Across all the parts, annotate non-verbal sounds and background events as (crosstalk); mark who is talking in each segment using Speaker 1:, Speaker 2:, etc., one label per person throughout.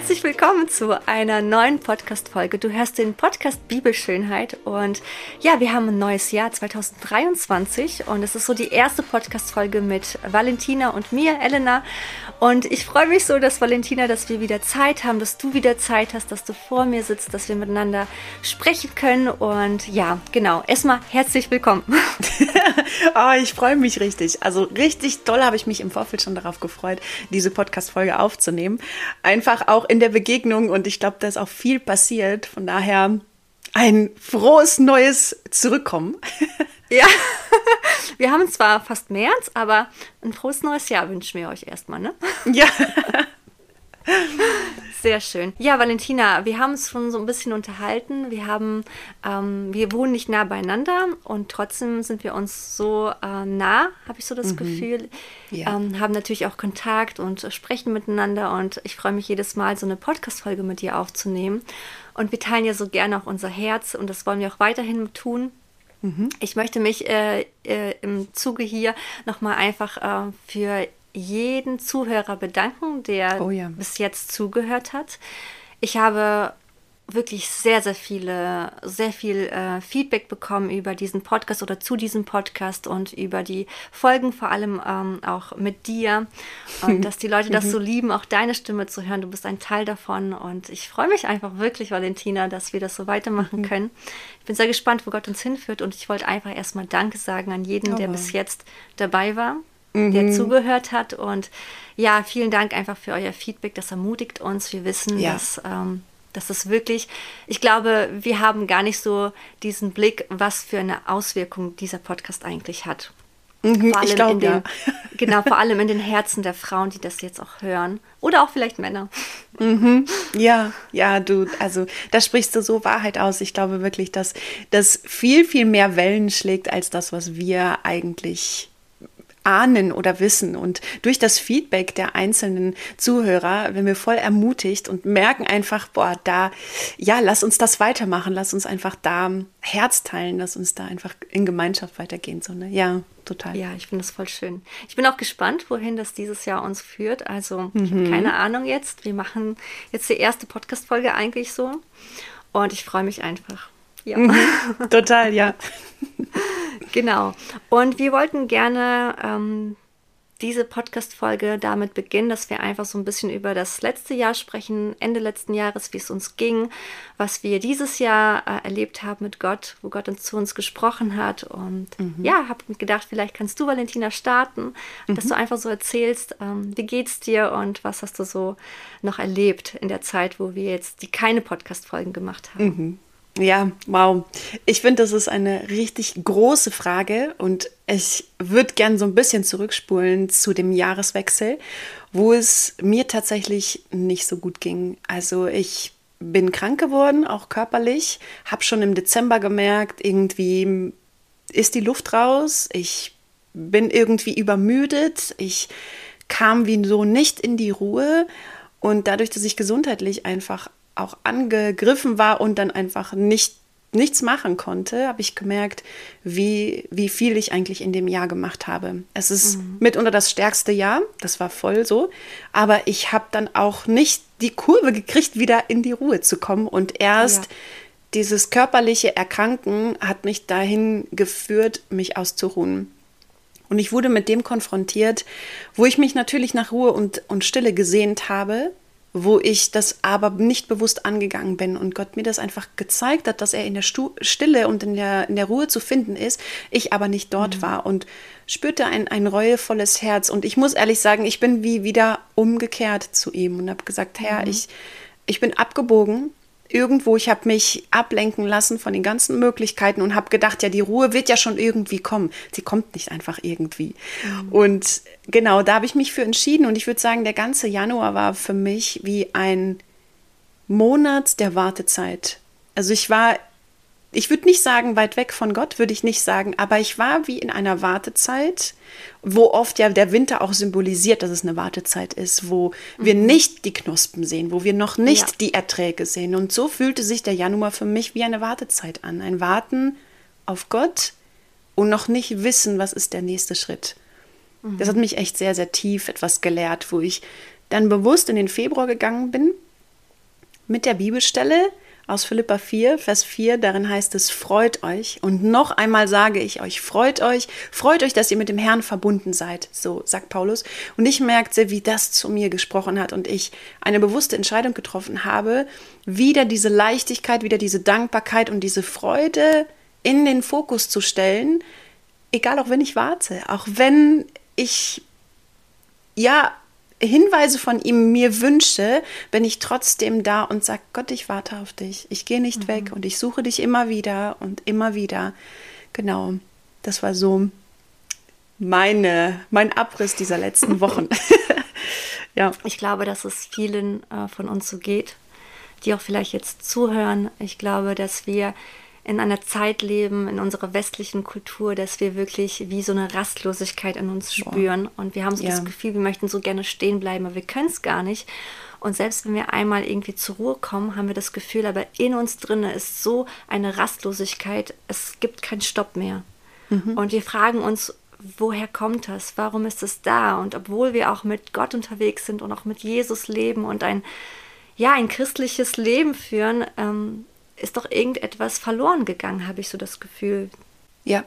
Speaker 1: Herzlich willkommen zu einer neuen Podcast-Folge. Du hörst den Podcast Bibelschönheit und ja, wir haben ein neues Jahr 2023 und es ist so die erste Podcast-Folge mit Valentina und mir, Elena. Und ich freue mich so, dass Valentina, dass wir wieder Zeit haben, dass du wieder Zeit hast, dass du vor mir sitzt, dass wir miteinander sprechen können. Und ja, genau. Erstmal herzlich willkommen.
Speaker 2: oh, (laughs) ich freue mich richtig. Also richtig toll habe ich mich im Vorfeld schon darauf gefreut, diese Podcast-Folge aufzunehmen. Einfach auch in der Begegnung und ich glaube, da ist auch viel passiert. Von daher ein frohes neues Zurückkommen. (laughs)
Speaker 1: Ja, wir haben zwar fast März, aber ein frohes neues Jahr wünschen wir euch erstmal, ne?
Speaker 2: Ja. (laughs)
Speaker 1: Sehr schön. Ja, Valentina, wir haben uns schon so ein bisschen unterhalten. Wir haben, ähm, wir wohnen nicht nah beieinander und trotzdem sind wir uns so äh, nah, habe ich so das mhm. Gefühl. Ja. Ähm, haben natürlich auch Kontakt und sprechen miteinander und ich freue mich jedes Mal, so eine Podcast-Folge mit dir aufzunehmen. Und wir teilen ja so gerne auch unser Herz und das wollen wir auch weiterhin tun. Mhm. Ich möchte mich äh, äh, im Zuge hier nochmal einfach äh, für jeden Zuhörer bedanken, der oh ja. bis jetzt zugehört hat. Ich habe wirklich sehr, sehr viele, sehr viel äh, Feedback bekommen über diesen Podcast oder zu diesem Podcast und über die Folgen, vor allem ähm, auch mit dir. Und (laughs) dass die Leute das so mhm. lieben, auch deine Stimme zu hören. Du bist ein Teil davon. Und ich freue mich einfach wirklich, Valentina, dass wir das so weitermachen mhm. können. Ich bin sehr gespannt, wo Gott uns hinführt. Und ich wollte einfach erstmal Danke sagen an jeden, oh. der bis jetzt dabei war. Mhm. der zugehört hat. Und ja, vielen Dank einfach für euer Feedback. Das ermutigt uns. Wir wissen, ja. dass ähm, das ist wirklich, ich glaube, wir haben gar nicht so diesen Blick, was für eine Auswirkung dieser Podcast eigentlich hat.
Speaker 2: Mhm, vor allem ich glaube,
Speaker 1: den,
Speaker 2: ja. (laughs)
Speaker 1: Genau, vor allem in den Herzen der Frauen, die das jetzt auch hören. Oder auch vielleicht Männer.
Speaker 2: Mhm. Ja, ja, du, also da sprichst du so Wahrheit aus. Ich glaube wirklich, dass das viel, viel mehr Wellen schlägt als das, was wir eigentlich ahnen oder wissen. Und durch das Feedback der einzelnen Zuhörer werden wir voll ermutigt und merken einfach, boah, da, ja, lass uns das weitermachen, lass uns einfach da Herz teilen, lass uns da einfach in Gemeinschaft weitergehen. So, ne? Ja, total.
Speaker 1: Ja, ich finde das voll schön. Ich bin auch gespannt, wohin das dieses Jahr uns führt. Also, ich mhm. habe keine Ahnung jetzt. Wir machen jetzt die erste Podcast-Folge eigentlich so. Und ich freue mich einfach.
Speaker 2: Ja. Mhm. Total, ja. (laughs)
Speaker 1: genau. Und wir wollten gerne ähm, diese Podcast-Folge damit beginnen, dass wir einfach so ein bisschen über das letzte Jahr sprechen, Ende letzten Jahres, wie es uns ging, was wir dieses Jahr äh, erlebt haben mit Gott, wo Gott uns zu uns gesprochen hat. Und mhm. ja, habe gedacht, vielleicht kannst du, Valentina, starten, mhm. dass du einfach so erzählst, ähm, wie geht's dir und was hast du so noch erlebt in der Zeit, wo wir jetzt die keine Podcast-Folgen gemacht haben.
Speaker 2: Mhm. Ja, wow. Ich finde, das ist eine richtig große Frage und ich würde gern so ein bisschen zurückspulen zu dem Jahreswechsel, wo es mir tatsächlich nicht so gut ging. Also ich bin krank geworden, auch körperlich, habe schon im Dezember gemerkt, irgendwie ist die Luft raus, ich bin irgendwie übermüdet, ich kam wie so nicht in die Ruhe und dadurch, dass ich gesundheitlich einfach auch angegriffen war und dann einfach nicht nichts machen konnte, habe ich gemerkt, wie, wie viel ich eigentlich in dem Jahr gemacht habe. Es ist mhm. mitunter das stärkste Jahr, das war voll so, aber ich habe dann auch nicht die Kurve gekriegt, wieder in die Ruhe zu kommen und erst ja. dieses körperliche Erkranken hat mich dahin geführt, mich auszuruhen. Und ich wurde mit dem konfrontiert, wo ich mich natürlich nach Ruhe und, und Stille gesehnt habe, wo ich das aber nicht bewusst angegangen bin und Gott mir das einfach gezeigt hat, dass er in der Stu Stille und in der, in der Ruhe zu finden ist, ich aber nicht dort mhm. war und spürte ein, ein reuevolles Herz. Und ich muss ehrlich sagen, ich bin wie wieder umgekehrt zu ihm und habe gesagt, Herr, mhm. ich, ich bin abgebogen irgendwo, ich habe mich ablenken lassen von den ganzen Möglichkeiten und habe gedacht, ja, die Ruhe wird ja schon irgendwie kommen. Sie kommt nicht einfach irgendwie. Mhm. Und genau, da habe ich mich für entschieden und ich würde sagen, der ganze Januar war für mich wie ein Monat der Wartezeit. Also ich war ich würde nicht sagen, weit weg von Gott, würde ich nicht sagen, aber ich war wie in einer Wartezeit, wo oft ja der Winter auch symbolisiert, dass es eine Wartezeit ist, wo mhm. wir nicht die Knospen sehen, wo wir noch nicht ja. die Erträge sehen. Und so fühlte sich der Januar für mich wie eine Wartezeit an. Ein Warten auf Gott und noch nicht wissen, was ist der nächste Schritt. Mhm. Das hat mich echt sehr, sehr tief etwas gelehrt, wo ich dann bewusst in den Februar gegangen bin mit der Bibelstelle aus Philippa 4, Vers 4, darin heißt es, freut euch. Und noch einmal sage ich euch, freut euch, freut euch, dass ihr mit dem Herrn verbunden seid, so sagt Paulus. Und ich merkte, wie das zu mir gesprochen hat und ich eine bewusste Entscheidung getroffen habe, wieder diese Leichtigkeit, wieder diese Dankbarkeit und diese Freude in den Fokus zu stellen, egal auch wenn ich warte, auch wenn ich ja Hinweise von ihm mir wünsche, bin ich trotzdem da und sage, Gott, ich warte auf dich. Ich gehe nicht mhm. weg und ich suche dich immer wieder und immer wieder. Genau, das war so meine, mein Abriss dieser letzten Wochen. (laughs)
Speaker 1: ja. Ich glaube, dass es vielen äh, von uns so geht, die auch vielleicht jetzt zuhören. Ich glaube, dass wir in einer Zeit leben, in unserer westlichen Kultur, dass wir wirklich wie so eine Rastlosigkeit in uns spüren. Boah. Und wir haben so ja. das Gefühl, wir möchten so gerne stehen bleiben, aber wir können es gar nicht. Und selbst wenn wir einmal irgendwie zur Ruhe kommen, haben wir das Gefühl, aber in uns drinne ist so eine Rastlosigkeit, es gibt keinen Stopp mehr. Mhm. Und wir fragen uns, woher kommt das? Warum ist es da? Und obwohl wir auch mit Gott unterwegs sind und auch mit Jesus leben und ein, ja, ein christliches Leben führen, ähm, ist doch irgendetwas verloren gegangen, habe ich so das Gefühl.
Speaker 2: Ja,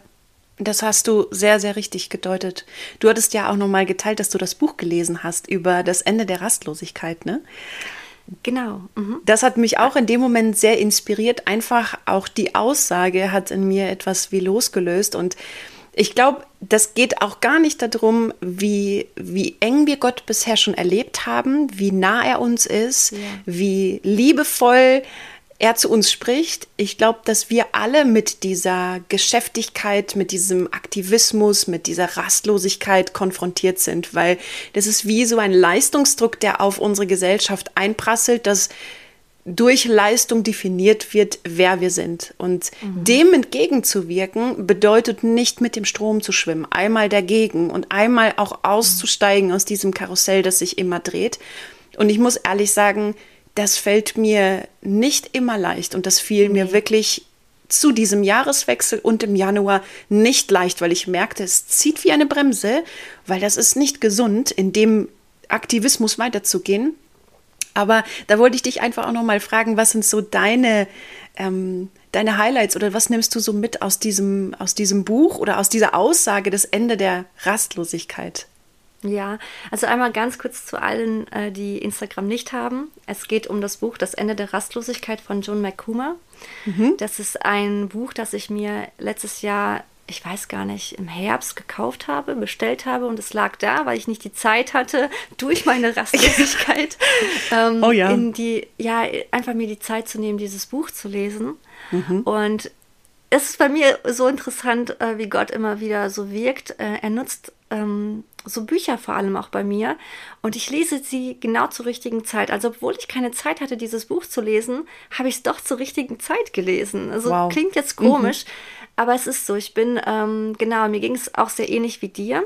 Speaker 2: das hast du sehr, sehr richtig gedeutet. Du hattest ja auch nochmal geteilt, dass du das Buch gelesen hast über das Ende der Rastlosigkeit, ne?
Speaker 1: Genau. Mhm.
Speaker 2: Das hat mich auch in dem Moment sehr inspiriert. Einfach auch die Aussage hat in mir etwas wie losgelöst. Und ich glaube, das geht auch gar nicht darum, wie, wie eng wir Gott bisher schon erlebt haben, wie nah er uns ist, ja. wie liebevoll er zu uns spricht. Ich glaube, dass wir alle mit dieser Geschäftigkeit, mit diesem Aktivismus, mit dieser Rastlosigkeit konfrontiert sind, weil das ist wie so ein Leistungsdruck, der auf unsere Gesellschaft einprasselt, dass durch Leistung definiert wird, wer wir sind. Und mhm. dem entgegenzuwirken, bedeutet nicht mit dem Strom zu schwimmen, einmal dagegen und einmal auch auszusteigen aus diesem Karussell, das sich immer dreht. Und ich muss ehrlich sagen, das fällt mir nicht immer leicht und das fiel mir wirklich zu diesem Jahreswechsel und im Januar nicht leicht, weil ich merkte, es zieht wie eine Bremse, weil das ist nicht gesund, in dem Aktivismus weiterzugehen. Aber da wollte ich dich einfach auch noch mal fragen, was sind so deine, ähm, deine Highlights oder was nimmst du so mit aus diesem, aus diesem Buch oder aus dieser Aussage, das Ende der Rastlosigkeit?
Speaker 1: Ja, also einmal ganz kurz zu allen, äh, die Instagram nicht haben. Es geht um das Buch Das Ende der Rastlosigkeit von John McCuma. Mhm. Das ist ein Buch, das ich mir letztes Jahr, ich weiß gar nicht, im Herbst gekauft habe, bestellt habe und es lag da, weil ich nicht die Zeit hatte, (laughs) durch meine Rastlosigkeit, (laughs) ähm, oh ja. in die, ja, einfach mir die Zeit zu nehmen, dieses Buch zu lesen. Mhm. Und es ist bei mir so interessant, äh, wie Gott immer wieder so wirkt. Äh, er nutzt ähm, so Bücher vor allem auch bei mir und ich lese sie genau zur richtigen Zeit. Also obwohl ich keine Zeit hatte, dieses Buch zu lesen, habe ich es doch zur richtigen Zeit gelesen. Also wow. klingt jetzt komisch, mhm. aber es ist so. Ich bin, ähm, genau, mir ging es auch sehr ähnlich wie dir.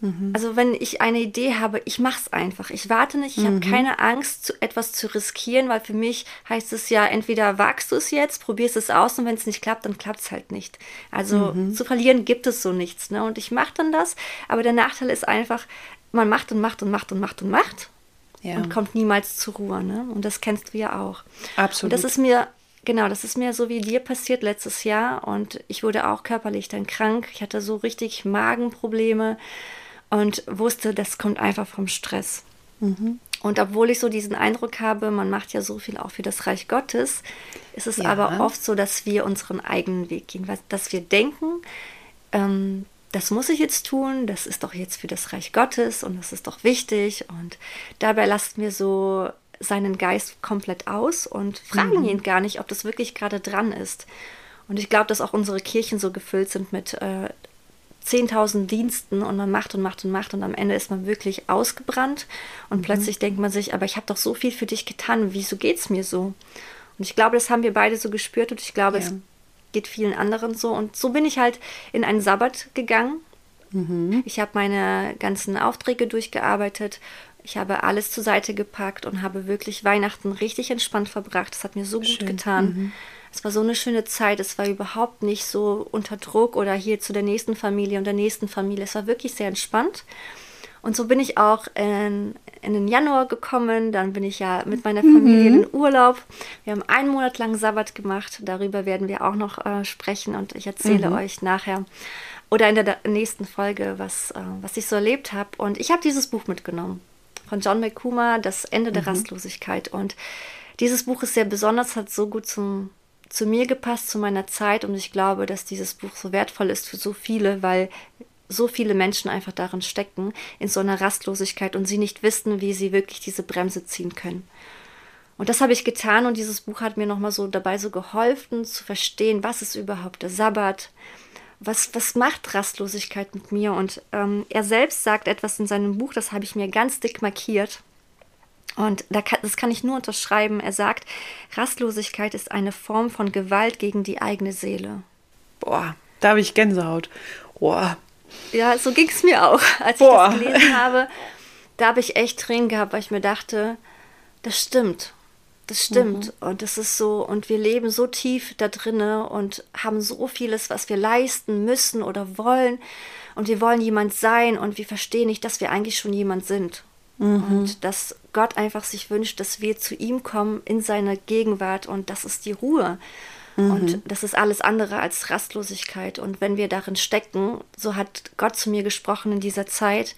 Speaker 1: Mhm. Also wenn ich eine Idee habe, ich mache es einfach. Ich warte nicht, ich mhm. habe keine Angst, zu, etwas zu riskieren, weil für mich heißt es ja, entweder wagst du es jetzt, probierst es aus und wenn es nicht klappt, dann klappt es halt nicht. Also mhm. zu verlieren gibt es so nichts. Ne? Und ich mache dann das, aber der Nachteil ist einfach, man macht und macht und macht und macht und macht ja. und kommt niemals zur Ruhe. Ne? Und das kennst du ja auch.
Speaker 2: Absolut.
Speaker 1: Und das ist mir Genau, das ist mir so wie dir passiert letztes Jahr und ich wurde auch körperlich dann krank. Ich hatte so richtig Magenprobleme und wusste, das kommt einfach vom Stress. Mhm. Und obwohl ich so diesen Eindruck habe, man macht ja so viel auch für das Reich Gottes, ist es ja. aber oft so, dass wir unseren eigenen Weg gehen, dass wir denken, ähm, das muss ich jetzt tun, das ist doch jetzt für das Reich Gottes und das ist doch wichtig. Und dabei lassen wir so seinen Geist komplett aus und fragen mhm. ihn gar nicht, ob das wirklich gerade dran ist. Und ich glaube, dass auch unsere Kirchen so gefüllt sind mit äh, 10.000 Diensten und man macht und macht und macht und am Ende ist man wirklich ausgebrannt und mhm. plötzlich denkt man sich, aber ich habe doch so viel für dich getan, wieso geht es mir so? Und ich glaube, das haben wir beide so gespürt und ich glaube, ja. es geht vielen anderen so. Und so bin ich halt in einen Sabbat gegangen. Mhm. Ich habe meine ganzen Aufträge durchgearbeitet. Ich habe alles zur Seite gepackt und habe wirklich Weihnachten richtig entspannt verbracht. Das hat mir so Schön. gut getan. Mhm. Es war so eine schöne Zeit. Es war überhaupt nicht so unter Druck oder hier zu der nächsten Familie und der nächsten Familie. Es war wirklich sehr entspannt. Und so bin ich auch in, in den Januar gekommen. Dann bin ich ja mit meiner Familie mhm. in Urlaub. Wir haben einen Monat lang Sabbat gemacht. Darüber werden wir auch noch äh, sprechen und ich erzähle mhm. euch nachher oder in der nächsten Folge, was, äh, was ich so erlebt habe. Und ich habe dieses Buch mitgenommen von John McCuma, Das Ende der mhm. Rastlosigkeit. Und dieses Buch ist sehr besonders, hat so gut zum, zu mir gepasst, zu meiner Zeit. Und ich glaube, dass dieses Buch so wertvoll ist für so viele, weil so viele Menschen einfach darin stecken, in so einer Rastlosigkeit und sie nicht wissen, wie sie wirklich diese Bremse ziehen können. Und das habe ich getan und dieses Buch hat mir nochmal so dabei so geholfen zu verstehen, was ist überhaupt der Sabbat, was, was macht Rastlosigkeit mit mir? Und ähm, er selbst sagt etwas in seinem Buch, das habe ich mir ganz dick markiert. Und das kann ich nur unterschreiben. Er sagt, Rastlosigkeit ist eine Form von Gewalt gegen die eigene Seele.
Speaker 2: Boah, da habe ich Gänsehaut. Boah,
Speaker 1: ja, so ging es mir auch, als Boah. ich das gelesen habe. Da habe ich echt Tränen gehabt, weil ich mir dachte, das stimmt. Das stimmt. Mhm. Und das ist so, und wir leben so tief da drinne und haben so vieles, was wir leisten müssen oder wollen. Und wir wollen jemand sein und wir verstehen nicht, dass wir eigentlich schon jemand sind. Mhm. Und dass Gott einfach sich wünscht, dass wir zu ihm kommen in seiner Gegenwart und das ist die Ruhe. Mhm. Und das ist alles andere als Rastlosigkeit. Und wenn wir darin stecken, so hat Gott zu mir gesprochen in dieser Zeit,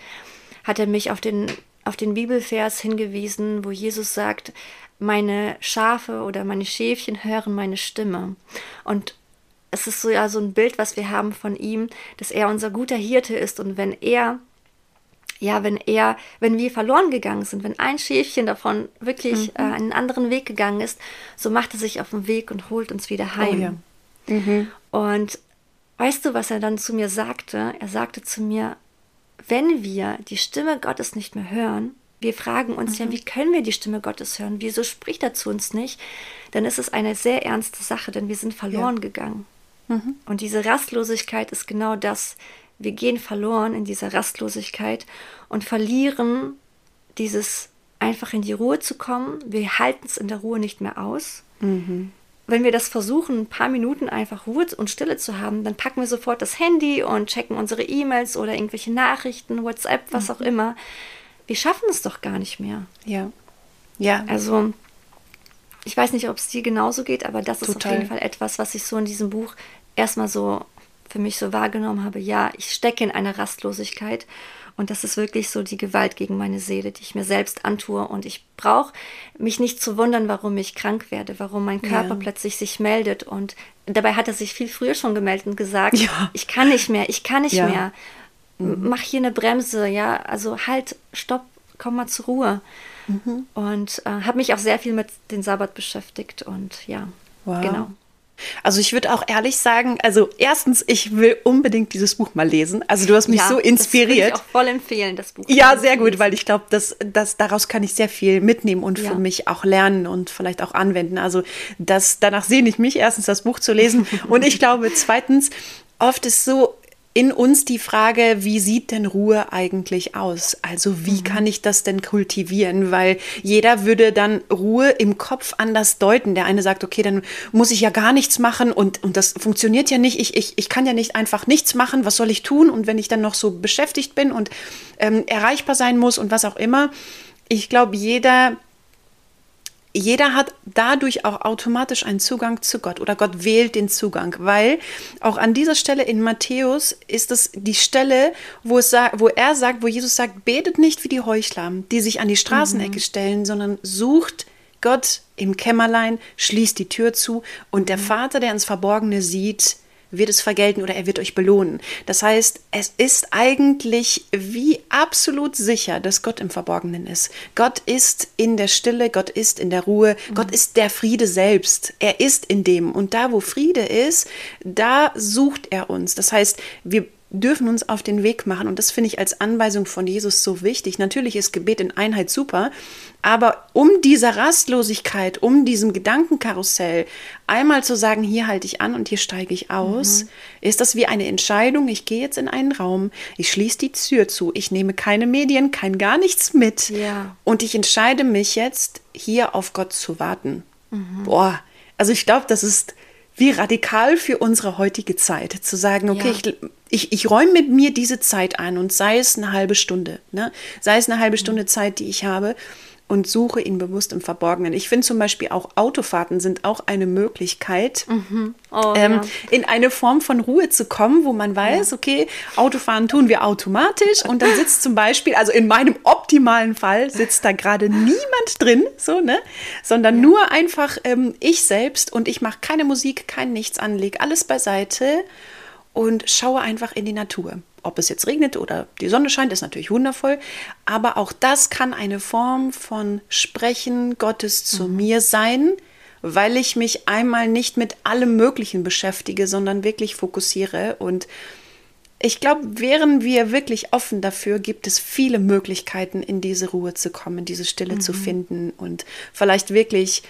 Speaker 1: hat er mich auf den, auf den Bibelvers hingewiesen, wo Jesus sagt, meine Schafe oder meine Schäfchen hören meine Stimme. Und es ist so ja so ein Bild, was wir haben von ihm, dass er unser guter Hirte ist und wenn er ja, wenn er, wenn wir verloren gegangen sind, wenn ein Schäfchen davon wirklich mhm. äh, einen anderen Weg gegangen ist, so macht er sich auf den Weg und holt uns wieder oh heim. Oh, ja. mhm. Und weißt du, was er dann zu mir sagte? Er sagte zu mir, wenn wir die Stimme Gottes nicht mehr hören, wir fragen uns mhm. ja, wie können wir die Stimme Gottes hören? Wieso spricht er zu uns nicht? Dann ist es eine sehr ernste Sache, denn wir sind verloren ja. gegangen. Mhm. Und diese Rastlosigkeit ist genau das wir gehen verloren in dieser Rastlosigkeit und verlieren dieses einfach in die Ruhe zu kommen. Wir halten es in der Ruhe nicht mehr aus. Mhm. Wenn wir das versuchen, ein paar Minuten einfach Ruhe und Stille zu haben, dann packen wir sofort das Handy und checken unsere E-Mails oder irgendwelche Nachrichten, WhatsApp, was mhm. auch immer. Wir schaffen es doch gar nicht mehr.
Speaker 2: Ja. Ja.
Speaker 1: Also, ich weiß nicht, ob es dir genauso geht, aber das Total. ist auf jeden Fall etwas, was ich so in diesem Buch erstmal so für mich so wahrgenommen habe, ja, ich stecke in einer Rastlosigkeit und das ist wirklich so die Gewalt gegen meine Seele, die ich mir selbst antue. Und ich brauche mich nicht zu wundern, warum ich krank werde, warum mein Körper ja. plötzlich sich meldet. Und dabei hat er sich viel früher schon gemeldet und gesagt, ja. ich kann nicht mehr, ich kann nicht ja. mehr. Mhm. Mach hier eine Bremse, ja, also halt, stopp, komm mal zur Ruhe. Mhm. Und äh, habe mich auch sehr viel mit dem Sabbat beschäftigt und ja, wow. genau.
Speaker 2: Also ich würde auch ehrlich sagen, also erstens, ich will unbedingt dieses Buch mal lesen. Also du hast mich ja, so inspiriert. Das
Speaker 1: würde ich auch voll empfehlen, das Buch.
Speaker 2: Ja, sehr gut, weil ich glaube, dass, dass daraus kann ich sehr viel mitnehmen und ja. für mich auch lernen und vielleicht auch anwenden. Also das, danach sehne ich mich, erstens das Buch zu lesen. (laughs) und ich glaube, zweitens, oft ist so in uns die Frage, wie sieht denn Ruhe eigentlich aus? Also wie mhm. kann ich das denn kultivieren? Weil jeder würde dann Ruhe im Kopf anders deuten. Der eine sagt, okay, dann muss ich ja gar nichts machen und, und das funktioniert ja nicht. Ich, ich, ich kann ja nicht einfach nichts machen. Was soll ich tun? Und wenn ich dann noch so beschäftigt bin und ähm, erreichbar sein muss und was auch immer. Ich glaube, jeder jeder hat dadurch auch automatisch einen Zugang zu Gott oder Gott wählt den Zugang, weil auch an dieser Stelle in Matthäus ist es die Stelle, wo, es wo er sagt, wo Jesus sagt, betet nicht wie die Heuchler, die sich an die Straßenecke mhm. stellen, sondern sucht Gott im Kämmerlein, schließt die Tür zu und der mhm. Vater, der ins Verborgene sieht, wird es vergelten oder er wird euch belohnen. Das heißt, es ist eigentlich wie absolut sicher, dass Gott im Verborgenen ist. Gott ist in der Stille, Gott ist in der Ruhe, mhm. Gott ist der Friede selbst. Er ist in dem. Und da, wo Friede ist, da sucht er uns. Das heißt, wir dürfen uns auf den Weg machen. Und das finde ich als Anweisung von Jesus so wichtig. Natürlich ist Gebet in Einheit super, aber um dieser Rastlosigkeit, um diesem Gedankenkarussell einmal zu sagen, hier halte ich an und hier steige ich aus, mhm. ist das wie eine Entscheidung. Ich gehe jetzt in einen Raum, ich schließe die Tür zu, ich nehme keine Medien, kein gar nichts mit ja. und ich entscheide mich jetzt, hier auf Gott zu warten. Mhm. Boah, also ich glaube, das ist wie radikal für unsere heutige Zeit, zu sagen, okay, ja. ich ich, ich räume mit mir diese Zeit ein und sei es eine halbe Stunde, ne? sei es eine halbe Stunde Zeit, die ich habe und suche ihn bewusst im Verborgenen. Ich finde zum Beispiel auch Autofahrten sind auch eine Möglichkeit, mhm. oh, ähm, ja. in eine Form von Ruhe zu kommen, wo man weiß, ja. okay, Autofahren tun wir automatisch und dann sitzt zum Beispiel, also in meinem optimalen Fall sitzt da gerade niemand drin, so ne, sondern ja. nur einfach ähm, ich selbst und ich mache keine Musik, kein Nichts anleg, alles beiseite und schaue einfach in die Natur. Ob es jetzt regnet oder die Sonne scheint, ist natürlich wundervoll. Aber auch das kann eine Form von Sprechen Gottes zu mhm. mir sein, weil ich mich einmal nicht mit allem Möglichen beschäftige, sondern wirklich fokussiere. Und ich glaube, wären wir wirklich offen dafür, gibt es viele Möglichkeiten, in diese Ruhe zu kommen, diese Stille mhm. zu finden und vielleicht wirklich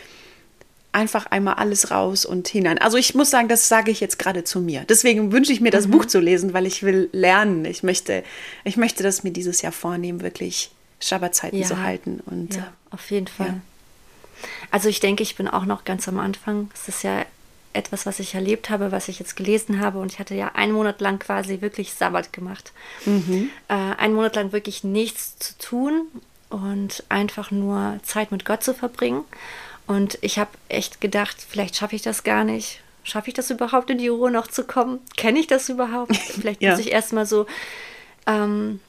Speaker 2: einfach einmal alles raus und hinein. Also ich muss sagen, das sage ich jetzt gerade zu mir. Deswegen wünsche ich mir, das mhm. Buch zu lesen, weil ich will lernen. Ich möchte, ich möchte das mir dieses Jahr vornehmen, wirklich Schabbatzeiten ja. zu halten. Und,
Speaker 1: ja, auf jeden Fall. Ja. Also ich denke, ich bin auch noch ganz am Anfang. Es ist ja etwas, was ich erlebt habe, was ich jetzt gelesen habe. Und ich hatte ja einen Monat lang quasi wirklich Sabbat gemacht. Mhm. Äh, einen Monat lang wirklich nichts zu tun und einfach nur Zeit mit Gott zu verbringen. Und ich habe echt gedacht, vielleicht schaffe ich das gar nicht. Schaffe ich das überhaupt, in die Ruhe noch zu kommen? Kenne ich das überhaupt? (laughs) Vielleicht ja. muss ich erstmal so, ähm,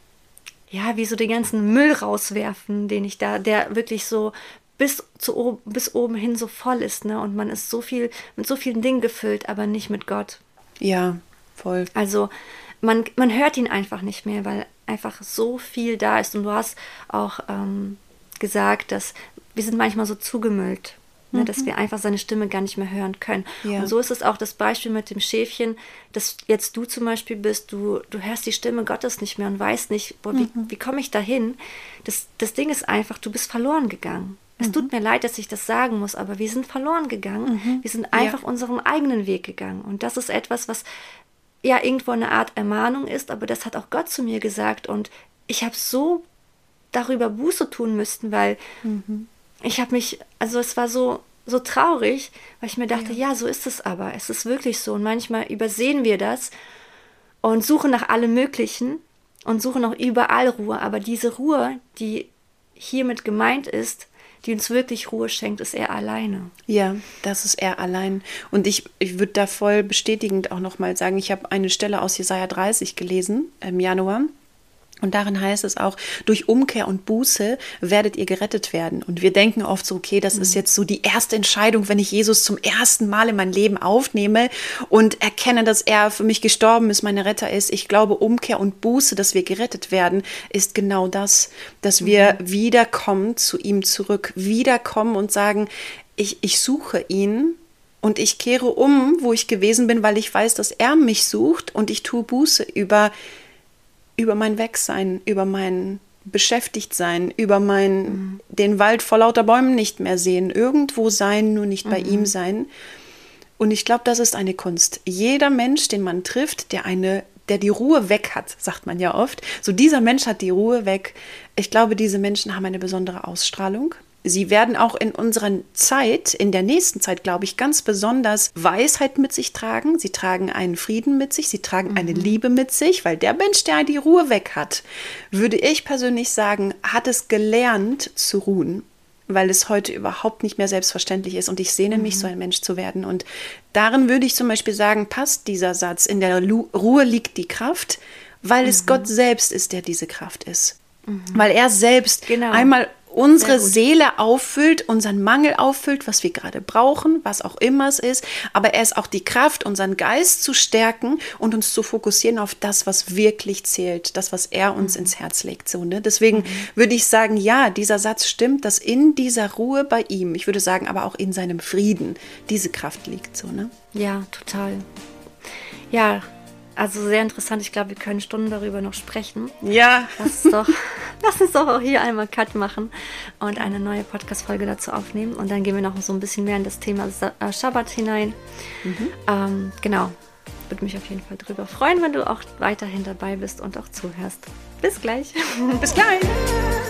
Speaker 1: ja, wie so den ganzen Müll rauswerfen, den ich da, der wirklich so bis, zu, bis oben hin so voll ist, ne? Und man ist so viel, mit so vielen Dingen gefüllt, aber nicht mit Gott.
Speaker 2: Ja, voll.
Speaker 1: Also man, man hört ihn einfach nicht mehr, weil einfach so viel da ist. Und du hast auch ähm, gesagt, dass wir sind manchmal so zugemüllt, ne, mhm. dass wir einfach seine Stimme gar nicht mehr hören können. Ja. Und so ist es auch das Beispiel mit dem Schäfchen, dass jetzt du zum Beispiel bist, du, du hörst die Stimme Gottes nicht mehr und weißt nicht, boah, wie, mhm. wie komme ich da hin? Das, das Ding ist einfach, du bist verloren gegangen. Es mhm. tut mir leid, dass ich das sagen muss, aber wir sind verloren gegangen. Mhm. Wir sind einfach ja. unseren eigenen Weg gegangen. Und das ist etwas, was ja irgendwo eine Art Ermahnung ist, aber das hat auch Gott zu mir gesagt. Und ich habe so darüber Buße tun müssten, weil mhm ich habe mich, also es war so, so traurig, weil ich mir dachte, ja. ja, so ist es aber. Es ist wirklich so. Und manchmal übersehen wir das und suchen nach allem Möglichen und suchen auch überall Ruhe. Aber diese Ruhe, die hiermit gemeint ist, die uns wirklich Ruhe schenkt, ist er alleine.
Speaker 2: Ja, das ist er allein. Und ich, ich würde da voll bestätigend auch nochmal sagen, ich habe eine Stelle aus Jesaja 30 gelesen im Januar. Und darin heißt es auch, durch Umkehr und Buße werdet ihr gerettet werden. Und wir denken oft so, okay, das ist mhm. jetzt so die erste Entscheidung, wenn ich Jesus zum ersten Mal in mein Leben aufnehme und erkenne, dass er für mich gestorben ist, meine Retter ist. Ich glaube, Umkehr und Buße, dass wir gerettet werden, ist genau das, dass wir mhm. wiederkommen zu ihm zurück, wiederkommen und sagen, ich, ich suche ihn und ich kehre um, wo ich gewesen bin, weil ich weiß, dass er mich sucht und ich tue Buße über über mein Wegsein, über mein Beschäftigtsein, über mein mhm. den Wald vor lauter Bäumen nicht mehr sehen, irgendwo sein, nur nicht bei mhm. ihm sein. Und ich glaube, das ist eine Kunst. Jeder Mensch, den man trifft, der eine der die Ruhe weg hat, sagt man ja oft. So dieser Mensch hat die Ruhe weg. Ich glaube, diese Menschen haben eine besondere Ausstrahlung sie werden auch in unserer Zeit, in der nächsten Zeit, glaube ich, ganz besonders Weisheit mit sich tragen. Sie tragen einen Frieden mit sich, sie tragen mhm. eine Liebe mit sich, weil der Mensch, der die Ruhe weg hat, würde ich persönlich sagen, hat es gelernt zu ruhen weil es heute überhaupt nicht mehr selbstverständlich ist und ich sehne mhm. mich, so ein Mensch zu werden. Und darin würde ich zum Beispiel sagen, passt dieser Satz, in der Ruhe liegt die Kraft, weil mhm. es Gott selbst ist, der diese Kraft ist. Mhm. Weil er selbst genau. einmal unsere Seele auffüllt, unseren Mangel auffüllt, was wir gerade brauchen, was auch immer es ist. Aber er ist auch die Kraft, unseren Geist zu stärken und uns zu fokussieren auf das, was wirklich zählt, das, was er uns mhm. ins Herz legt. So, ne? Deswegen mhm. würde ich sagen, ja, dieser Satz stimmt, dass in dieser Ruhe bei ihm, ich würde sagen, aber auch in seinem Frieden, diese Kraft liegt. So, ne?
Speaker 1: Ja, total. Ja, also sehr interessant. Ich glaube, wir können Stunden darüber noch sprechen.
Speaker 2: Ja.
Speaker 1: Lass uns doch, (laughs) (laughs) lass uns doch auch hier einmal Cut machen und eine neue Podcast-Folge dazu aufnehmen. Und dann gehen wir noch so ein bisschen mehr in das Thema äh, Schabbat hinein. Mhm. Ähm, genau. Würde mich auf jeden Fall darüber freuen, wenn du auch weiterhin dabei bist und auch zuhörst. Bis gleich.
Speaker 2: Bis gleich. (laughs)